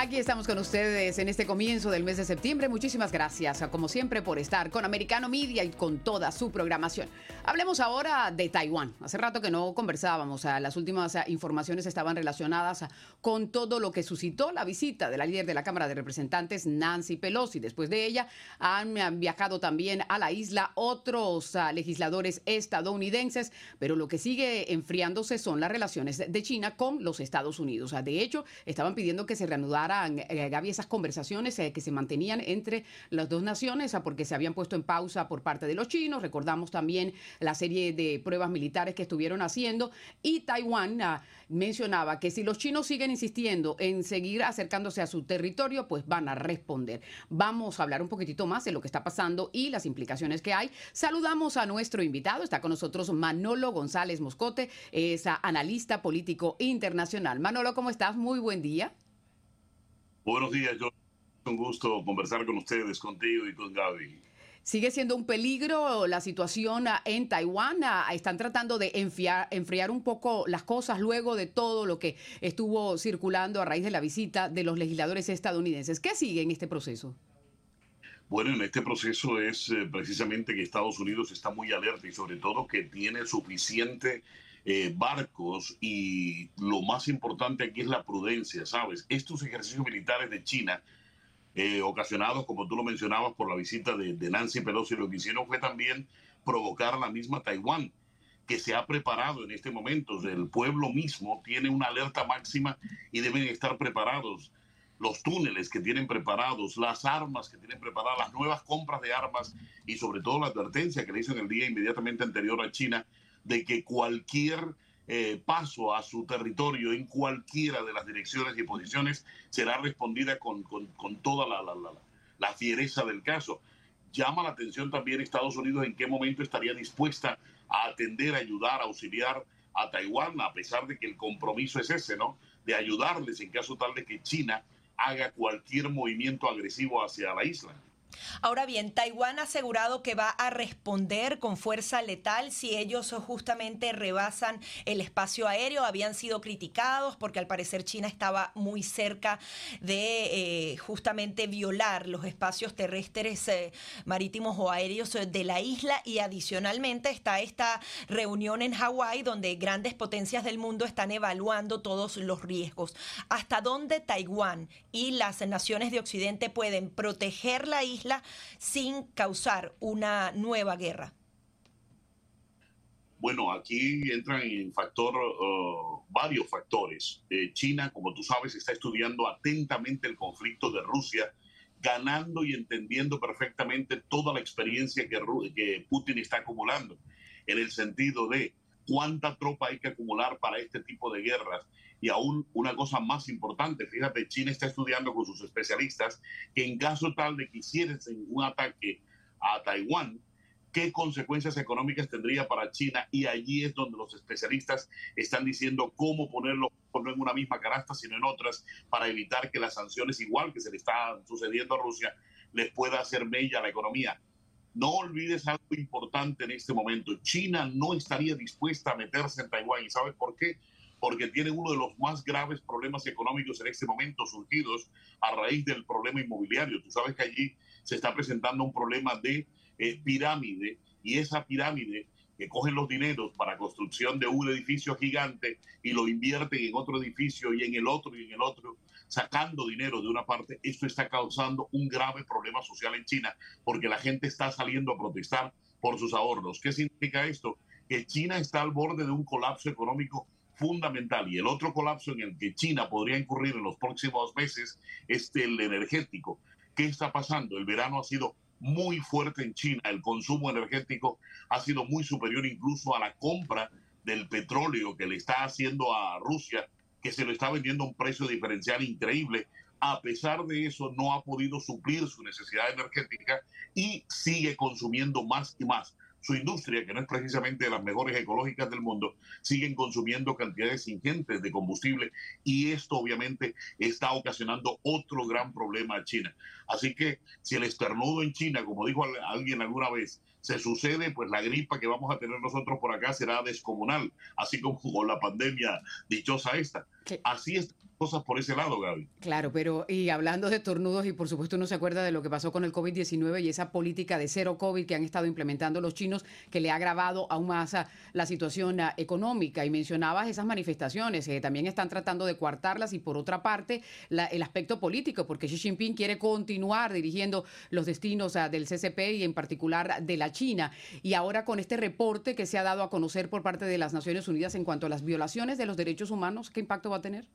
Aquí estamos con ustedes en este comienzo del mes de septiembre. Muchísimas gracias, como siempre, por estar con Americano Media y con toda su programación. Hablemos ahora de Taiwán. Hace rato que no conversábamos. Las últimas informaciones estaban relacionadas con todo lo que suscitó la visita de la líder de la Cámara de Representantes, Nancy Pelosi. Después de ella, han viajado también a la isla otros ah, legisladores estadounidenses, pero lo que sigue enfriándose son las relaciones de China con los Estados Unidos. De hecho, estaban pidiendo que se reanudara eh, Gaby, esas conversaciones eh, que se mantenían entre las dos naciones, ah, porque se habían puesto en pausa por parte de los chinos. Recordamos también la serie de pruebas militares que estuvieron haciendo. Y Taiwán ah, mencionaba que si los chinos siguen insistiendo en seguir acercándose a su territorio, pues van a responder. Vamos a hablar un poquitito más de lo que está pasando y las implicaciones que hay. Saludamos a nuestro invitado. Está con nosotros Manolo González Moscote, es analista político internacional. Manolo, ¿cómo estás? Muy buen día. Buenos días, yo un gusto conversar con ustedes, contigo y con Gaby. Sigue siendo un peligro la situación en Taiwán. Están tratando de enfriar, un poco las cosas luego de todo lo que estuvo circulando a raíz de la visita de los legisladores estadounidenses. ¿Qué sigue en este proceso? Bueno, en este proceso es eh, precisamente que Estados Unidos está muy alerta y sobre todo que tiene suficiente eh, barcos y lo más importante aquí es la prudencia, ¿sabes? Estos ejercicios militares de China, eh, ocasionados, como tú lo mencionabas, por la visita de, Nancy Pelosi, lo que hicieron fue también provocar la misma Taiwán, que se ha preparado en este momento. El pueblo mismo tiene una alerta máxima y deben estar preparados los túneles que tienen preparados, las armas que tienen preparadas, las nuevas compras de armas y sobre todo la advertencia que le hizo en el día inmediatamente anterior a China de que cualquier eh, paso a su territorio en cualquiera de las direcciones y posiciones será respondida con, toda la, la, fiereza del caso. Llama la atención también Estados Unidos en qué momento estaría dispuesta a atender, ayudar, auxiliar a Taiwán, a pesar de que el compromiso es ese, ¿no? De ayudarles en caso tal de que China haga cualquier movimiento agresivo hacia la isla. Ahora bien, Taiwán ha asegurado que va a responder con fuerza letal si ellos justamente rebasan el espacio aéreo. Habían sido criticados porque al parecer China estaba muy cerca de eh, justamente violar los espacios terrestres, eh, marítimos o aéreos de la isla. Y adicionalmente está esta reunión en Hawái donde grandes potencias del mundo están evaluando todos los riesgos. ¿Hasta dónde Taiwán y las naciones de Occidente pueden proteger la isla? Sin causar una nueva guerra? Bueno, aquí entran en factor uh, varios factores. Eh, China, como tú sabes, está estudiando atentamente el conflicto de Rusia, ganando y entendiendo perfectamente toda la experiencia que, que Putin está acumulando, en el sentido de cuánta tropa hay que acumular para este tipo de guerras y aún una cosa más importante, fíjate, China está estudiando con sus especialistas que en caso tal de que hiciesen un ataque a Taiwán, qué consecuencias económicas tendría para China y allí es donde los especialistas están diciendo cómo ponerlo no en una misma canasta sino en otras para evitar que las sanciones igual que se le está sucediendo a Rusia les pueda hacer mella a la economía. No olvides algo importante en este momento. China no estaría dispuesta a meterse en Taiwán. ¿Y sabes por qué? Porque tienen uno de los más graves problemas económicos en este momento surgidos a raíz del problema inmobiliario. Tú sabes que allí se está presentando un problema de eh, pirámide y esa pirámide que cogen los dineros para construcción de un edificio gigante y lo invierten en otro edificio y en el otro y en el otro, sacando dinero de una parte, esto está causando un grave problema social en China porque la gente está saliendo a protestar por sus ahorros. ¿Qué significa esto? Que China está al borde de un colapso económico fundamental y el otro colapso en el que China podría incurrir en los próximos meses es el energético. ¿Qué está pasando? El verano ha sido muy fuerte en China, el consumo energético ha sido muy superior incluso a la compra del petróleo que le está haciendo a Rusia, que se lo está vendiendo a un precio diferencial increíble. A pesar de eso, no ha podido suplir su necesidad energética y sigue consumiendo más y más. Su industria, que no es precisamente de las mejores ecológicas del mundo, siguen consumiendo cantidades ingentes de combustible y esto obviamente está ocasionando otro gran problema a China. Así que si el estornudo en China, como dijo alguien alguna vez, se sucede, pues la gripa que vamos a tener nosotros por acá será descomunal, así como con la pandemia dichosa esta. Así es cosas por ese lado, Gaby. Claro, pero y hablando de tornudos, y por supuesto uno se acuerda de lo que pasó con el COVID-19 y esa política de cero COVID que han estado implementando los chinos, que le ha agravado aún más la situación económica. Y mencionabas esas manifestaciones, que también están tratando de coartarlas, y por otra parte, el aspecto político, porque Xi Jinping quiere continuar dirigiendo los destinos del CCP y en particular de la China. Y ahora con este reporte que se ha dado a conocer por parte de las Naciones Unidas en cuanto a las violaciones de los derechos humanos, ¿qué impacto va a tener?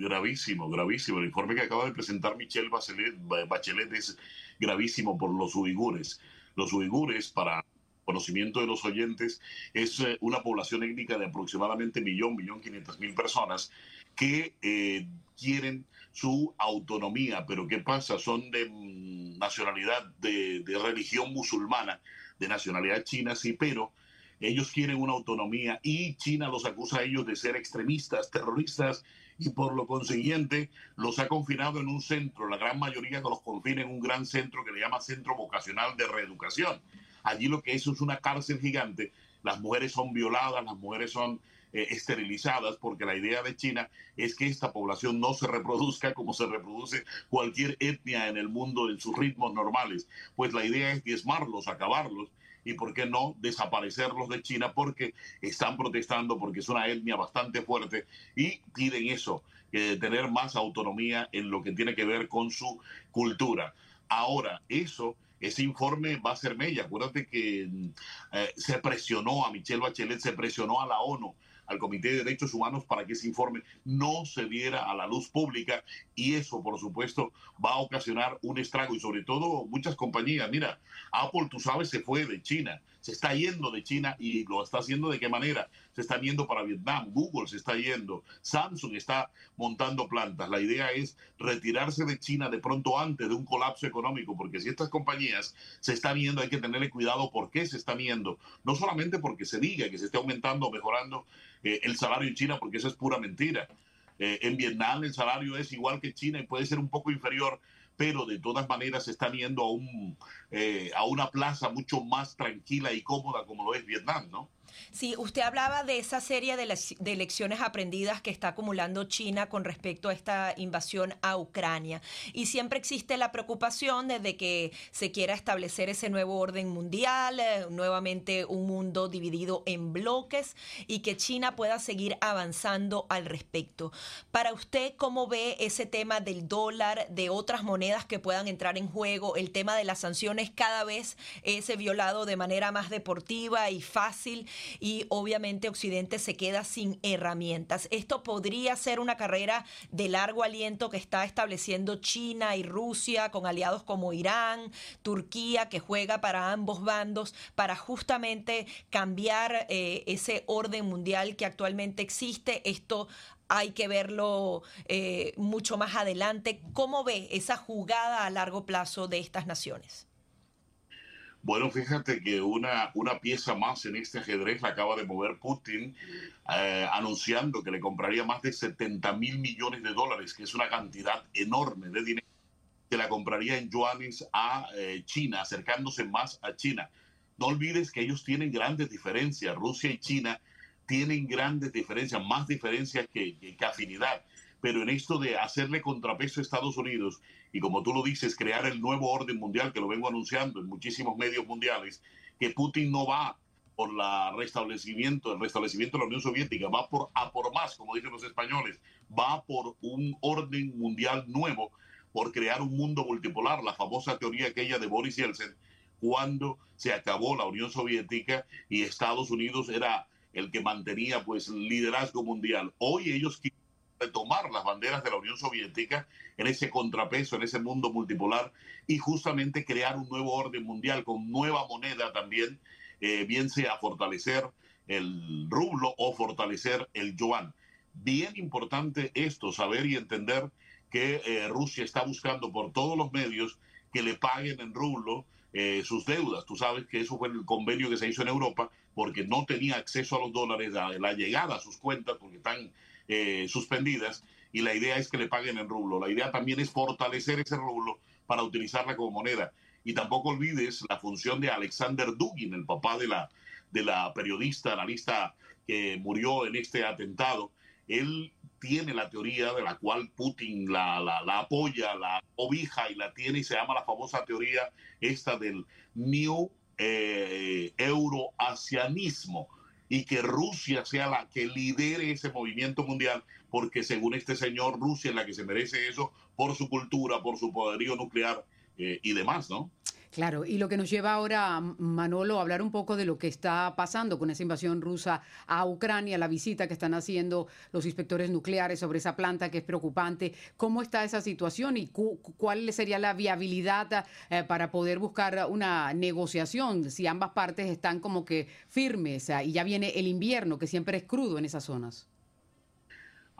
Gravísimo, gravísimo. El informe que acaba de presentar Michelle Bachelet, es gravísimo por los uigures. Los uigures, para conocimiento de los oyentes, es eh, una población étnica de aproximadamente millón, millón quinientas mil personas que eh, quieren su autonomía. Pero ¿qué pasa? Son de mm, nacionalidad, de, de religión musulmana, de nacionalidad china, sí, pero ellos quieren una autonomía y China los acusa a ellos de ser extremistas, terroristas y por lo consiguiente los ha confinado en un centro, la gran mayoría que los confina en un gran centro que le llama Centro Vocacional de Reeducación. Allí lo que es es una cárcel gigante, las mujeres son violadas, las mujeres son eh, esterilizadas, porque la idea de China es que esta población no se reproduzca como se reproduce cualquier etnia en el mundo en sus ritmos normales. Pues la idea es diezmarlos, acabarlos y, ¿por qué no, desaparecerlos de China porque están protestando, porque es una etnia bastante fuerte y piden eso, eh, tener más autonomía en lo que tiene que ver con su cultura. Ahora, eso ese informe va a ser mella. Acuérdate que eh, se presionó a Michelle Bachelet, se presionó a la ONU al Comité de Derechos Humanos para que ese informe no se diera a la luz pública y eso, por supuesto, va a ocasionar un estrago y sobre todo muchas compañías. Mira, Apple, tú sabes, se fue de China, se está yendo de China y lo está haciendo de qué manera. Se está yendo para Vietnam, Google se está yendo, Samsung está montando plantas. La idea es retirarse de China de pronto antes de un colapso económico, porque si estas compañías se están yendo, hay que tenerle cuidado por qué se están yendo. No solamente porque se diga que se esté aumentando o mejorando eh, el salario en China, porque eso es pura mentira. Eh, en Vietnam el salario es igual que China y puede ser un poco inferior, pero de todas maneras están yendo a, un, eh, a una plaza mucho más tranquila y cómoda como lo es Vietnam, ¿no? Sí, usted hablaba de esa serie de, lecciones aprendidas que está acumulando China con respecto a esta invasión a Ucrania. Y siempre existe la preocupación de que se quiera establecer ese nuevo orden mundial, eh, nuevamente un mundo dividido en bloques y que China pueda seguir avanzando al respecto. Para usted, ¿cómo ve ese tema del dólar, de otras monedas que puedan entrar en juego? El tema de las sanciones cada vez es violado de manera más deportiva y fácil y obviamente Occidente se queda sin herramientas. Esto podría ser una carrera de largo aliento que está estableciendo China y Rusia con aliados como Irán, Turquía, que juega para ambos bandos para justamente cambiar eh, ese orden mundial que actualmente existe. Esto hay que verlo eh, mucho más adelante. ¿Cómo ve esa jugada a largo plazo de estas naciones? Bueno, fíjate que una, una pieza más en este ajedrez la acaba de mover Putin, eh, anunciando que le compraría más de 70 mil millones de dólares, que es una cantidad enorme de dinero, que la compraría en yuanes a eh, China, acercándose más a China. No olvides que ellos tienen grandes diferencias, Rusia y China tienen grandes diferencias, más diferencias que, que afinidad pero en esto de hacerle contrapeso a Estados Unidos y como tú lo dices, crear el nuevo orden mundial, que lo vengo anunciando en muchísimos medios mundiales, que Putin no va por la restablecimiento, el restablecimiento de la Unión Soviética, va por a por más, como dicen los españoles, va por un orden mundial nuevo, por crear un mundo multipolar, la famosa teoría aquella de Boris Yeltsin, cuando se acabó la Unión Soviética y Estados Unidos era el que mantenía pues liderazgo mundial. Hoy ellos quieren retomar las banderas de la Unión Soviética en ese contrapeso, en ese mundo multipolar y justamente crear un nuevo orden mundial con nueva moneda también, eh, bien sea fortalecer el rublo o fortalecer el yuan. Bien importante esto, saber y entender que eh, Rusia está buscando por todos los medios que le paguen en rublo eh, sus deudas. Tú sabes que eso fue el convenio que se hizo en Europa porque no tenía acceso a los dólares, a la llegada a sus cuentas porque están eh, suspendidas y la idea es que le paguen en rublo. La idea también es fortalecer ese rublo para utilizarla como moneda. Y tampoco olvides la función de Alexander Dugin, el papá de la, de la periodista, analista que murió en este atentado. Él tiene la teoría de la cual Putin la, la, apoya, la obija y la tiene y se llama la famosa teoría esta del New eh, Euroasianismo y que Rusia sea la que lidere ese movimiento mundial, porque según este señor, Rusia es la que se merece eso por su cultura, por su poderío nuclear eh, y demás, ¿no? Claro, y lo que nos lleva ahora, Manolo, a hablar un poco de lo que está pasando con esa invasión rusa a Ucrania, la visita que están haciendo los inspectores nucleares sobre esa planta que es preocupante. ¿Cómo está esa situación y cuál sería la viabilidad eh, para poder buscar una negociación si ambas partes están como que firmes y ya viene el invierno que siempre es crudo en esas zonas?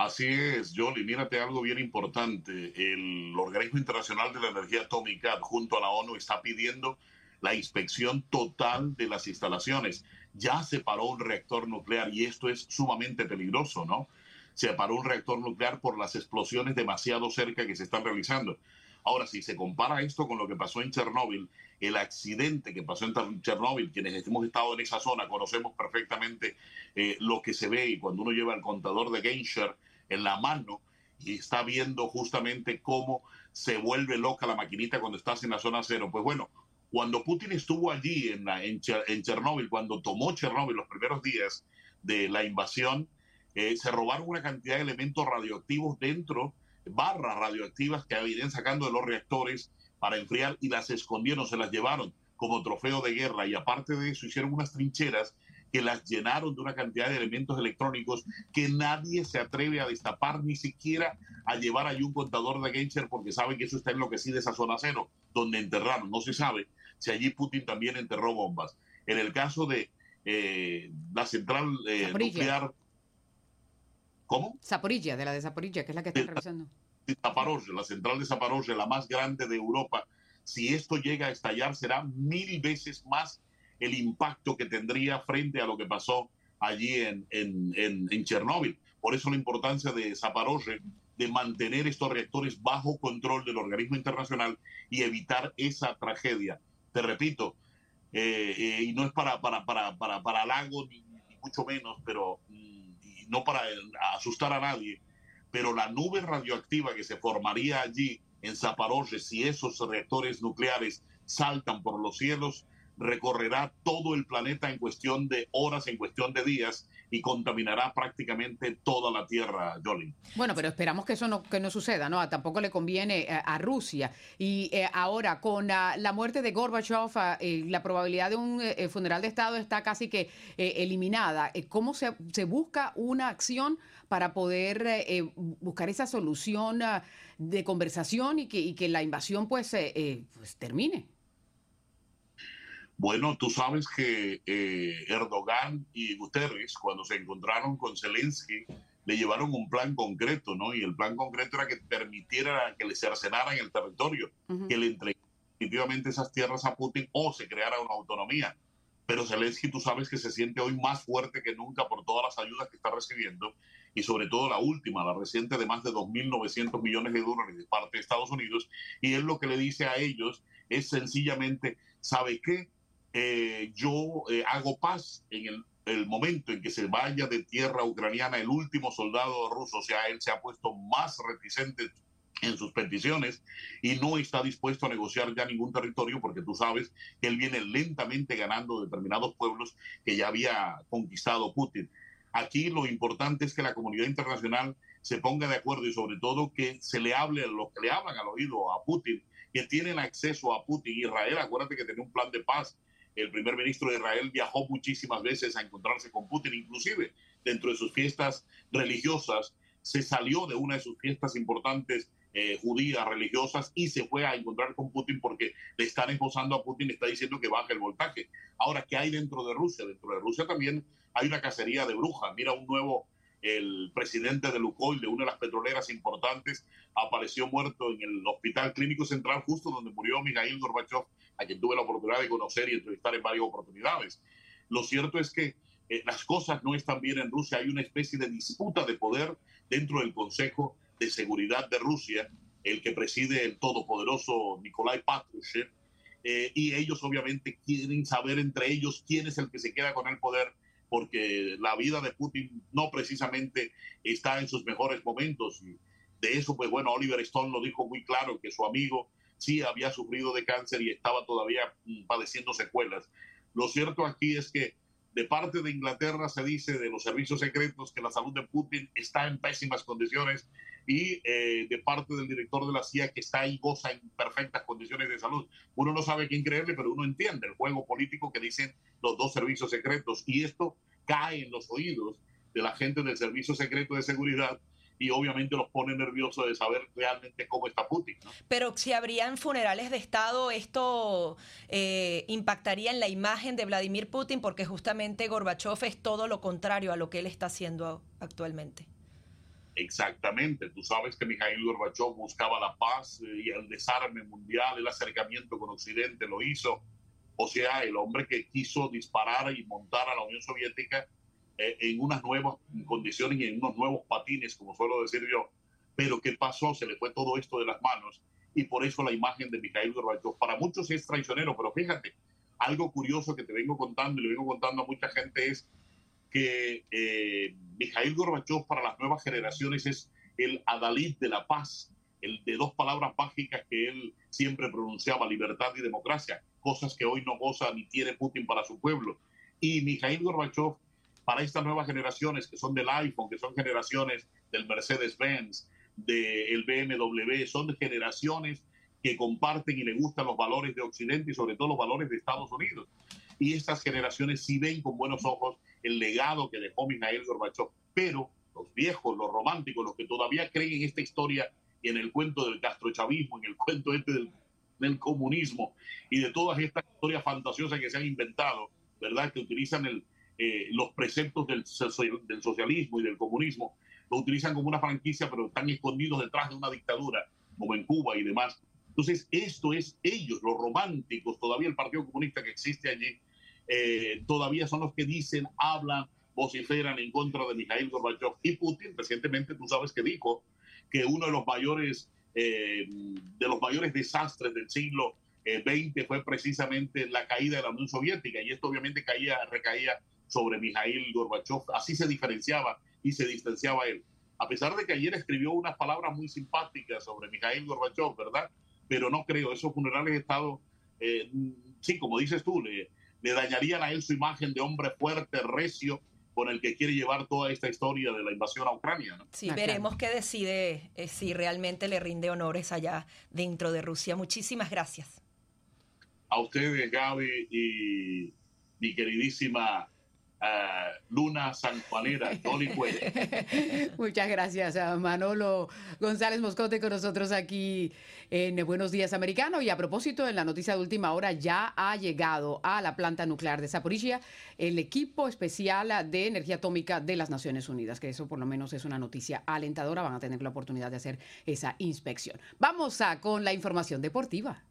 Así es, Jolie. Mírate algo bien importante. El Organismo Internacional de la Energía Atómica, junto a la ONU, está pidiendo la inspección total de las instalaciones. Ya se paró un reactor nuclear y esto es sumamente peligroso, ¿no? Se paró un reactor nuclear por las explosiones demasiado cerca que se están realizando. Ahora, si se compara esto con lo que pasó en Chernóbil, el accidente que pasó en Chernóbil, quienes hemos estado en esa zona conocemos perfectamente eh, lo que se ve y cuando uno lleva el contador de Genscher, en la mano y está viendo justamente cómo se vuelve loca la maquinita cuando estás en la zona cero. Pues bueno, cuando Putin estuvo allí en, Chernóbil, cuando tomó Chernóbil los primeros días de la invasión, eh, se robaron una cantidad de elementos radioactivos dentro, barras radioactivas que habían sacando de los reactores para enfriar y las escondieron, se las llevaron como trofeo de guerra y aparte de eso hicieron unas trincheras que las llenaron de una cantidad de elementos electrónicos que nadie se atreve a destapar, ni siquiera a llevar allí un contador de Genscher, porque saben que eso está enloquecido esa zona cero, donde enterraron. No se sabe si allí Putin también enterró bombas. En el caso de eh, la central eh, nuclear. ¿Cómo? Zaporilla, de la de Zaporilla, que es la que están revisando. Zaporozhye, la central de Zaporozhye, la más grande de Europa. Si esto llega a estallar, será mil veces más el impacto que tendría frente a lo que pasó allí en, en, Chernóbil. Por eso la importancia de Zaporozhye de mantener estos reactores bajo control del organismo internacional y evitar esa tragedia. Te repito, eh, eh, y no es para, para, para, para, para halago ni, mucho menos, pero mm, no para asustar a nadie, pero la nube radioactiva que se formaría allí en Zaporozhye si esos reactores nucleares saltan por los cielos recorrerá todo el planeta en cuestión de horas, en cuestión de días y contaminará prácticamente toda la Tierra, Jolly. Bueno, pero esperamos que eso no, que no suceda, ¿no? Tampoco le conviene eh, a, Rusia. Y eh, ahora, con la, muerte de Gorbachev, eh, la probabilidad de un funeral de Estado está casi que eliminada. ¿Cómo se, busca una acción para poder buscar esa solución de conversación y que, y que la invasión pues, pues termine? Bueno, tú sabes que eh, Erdogan y Guterres, cuando se encontraron con Zelensky, le llevaron un plan concreto, ¿no? Y el plan concreto era que permitiera que le cercenaran el territorio, que le entregaran definitivamente esas tierras a Putin o se creara una autonomía. Pero Zelensky, tú sabes que se siente hoy más fuerte que nunca por todas las ayudas que está recibiendo y sobre todo la última, la reciente de más de 2.900 millones de dólares de parte de Estados Unidos. Y él lo que le dice a ellos es sencillamente, ¿sabe qué? Eh, yo eh, hago paz en el, el, momento en que se vaya de tierra ucraniana el último soldado ruso, o sea, él se ha puesto más reticente en sus peticiones y no está dispuesto a negociar ya ningún territorio porque tú sabes que él viene lentamente ganando determinados pueblos que ya había conquistado Putin. Aquí lo importante es que la comunidad internacional se ponga de acuerdo y sobre todo que se le hable a los que le hablan al oído a Putin, que tienen acceso a Putin. Israel, acuérdate que tiene un plan de paz el primer ministro de Israel viajó muchísimas veces a encontrarse con Putin, inclusive dentro de sus fiestas religiosas, se salió de una de sus fiestas importantes eh, judías religiosas y se fue a encontrar con Putin porque le están esposando a Putin, le está diciendo que baje el voltaje. Ahora, ¿qué hay dentro de Rusia? Dentro de Rusia también hay una cacería de brujas. Mira un nuevo el presidente de Lukoil, de una de las petroleras importantes, apareció muerto en el Hospital Clínico Central, justo donde murió Mikhail Gorbachev, a quien tuve la oportunidad de conocer y entrevistar en varias oportunidades. Lo cierto es que eh, las cosas no están bien en Rusia, hay una especie de disputa de poder dentro del Consejo de Seguridad de Rusia, el que preside el todopoderoso Nikolai Patrushev, eh, y ellos obviamente quieren saber entre ellos quién es el que se queda con el poder porque la vida de Putin no precisamente está en sus mejores momentos. De eso, pues bueno, Oliver Stone lo dijo muy claro, que su amigo sí había sufrido de cáncer y estaba todavía mm, padeciendo secuelas. Lo cierto aquí es que de parte de Inglaterra se dice de los servicios secretos que la salud de Putin está en pésimas condiciones y eh, de parte del director de la CIA que está ahí goza en perfectas condiciones de salud. Uno no sabe quién creerle, pero uno entiende el juego político que dicen los dos servicios secretos y esto cae en los oídos de la gente del servicio secreto de seguridad y obviamente los pone nerviosos de saber realmente cómo está Putin. Pero si habrían funerales de Estado, esto eh, impactaría en la imagen de Vladimir Putin porque justamente Gorbachev es todo lo contrario a lo que él está haciendo actualmente. Exactamente, tú sabes que Mikhail Gorbachev buscaba la paz eh, y el desarme mundial, el acercamiento con Occidente lo hizo. O sea, el hombre que quiso disparar y montar a la Unión Soviética eh, en unas nuevas condiciones y en unos nuevos patines, como suelo decir yo. Pero ¿qué pasó? Se le fue todo esto de las manos y por eso la imagen de Mikhail Gorbachev para muchos es traicionero, pero fíjate, algo curioso que te vengo contando y le vengo contando a mucha gente es que eh, Mikhail Gorbachev para las nuevas generaciones es el adalid de la paz, el de dos palabras mágicas que él siempre pronunciaba, libertad y democracia, cosas que hoy no goza ni tiene Putin para su pueblo. Y Mikhail Gorbachev para estas nuevas generaciones que son del iPhone, que son generaciones del Mercedes-Benz, del BMW, son generaciones que comparten y le gustan los valores de Occidente y sobre todo los valores de Estados Unidos. Y estas generaciones sí ven con buenos ojos el legado que dejó Mikhail Gorbachev. Pero los viejos, los románticos, los que todavía creen en esta historia y en el cuento del castrochavismo, en el cuento este del, del comunismo y de todas estas historias fantasiosas que se han inventado, ¿verdad? Que utilizan el, eh, los preceptos del, del, socialismo y del comunismo, lo utilizan como una franquicia, pero están escondidos detrás de una dictadura, como en Cuba y demás. Entonces, esto es ellos, los románticos, todavía el Partido Comunista que existe allí, eh, todavía son los que dicen, hablan, vociferan en contra de Mikhail Gorbachev. Y Putin recientemente, tú sabes que dijo que uno de los mayores, eh, de los mayores desastres del siglo XX fue precisamente la caída de la Unión Soviética. Y esto obviamente caía, recaía sobre Mijail Gorbachev. Así se diferenciaba y se distanciaba él. A pesar de que ayer escribió unas palabras muy simpáticas sobre Mijail Gorbachev, ¿verdad? Pero no creo, esos funerales de Estado, eh, sí, como dices tú, le, le dañarían a él su imagen de hombre fuerte, recio, con el que quiere llevar toda esta historia de la invasión a Ucrania. ¿no? Sí, veremos qué decide, eh, si realmente le rinde honores allá dentro de Rusia. Muchísimas gracias. A ustedes, Gaby, y mi queridísima Luna Sanjuanera, Dolly Muchas gracias a Manolo González Moscote con nosotros aquí en Buenos Días Americano. Y a propósito, en la noticia de última hora ya ha llegado a la planta nuclear de Zaporizhia el equipo especial de energía atómica de las Naciones Unidas, que eso por lo menos es una noticia alentadora. Van a tener la oportunidad de hacer esa inspección. Vamos a con la información deportiva.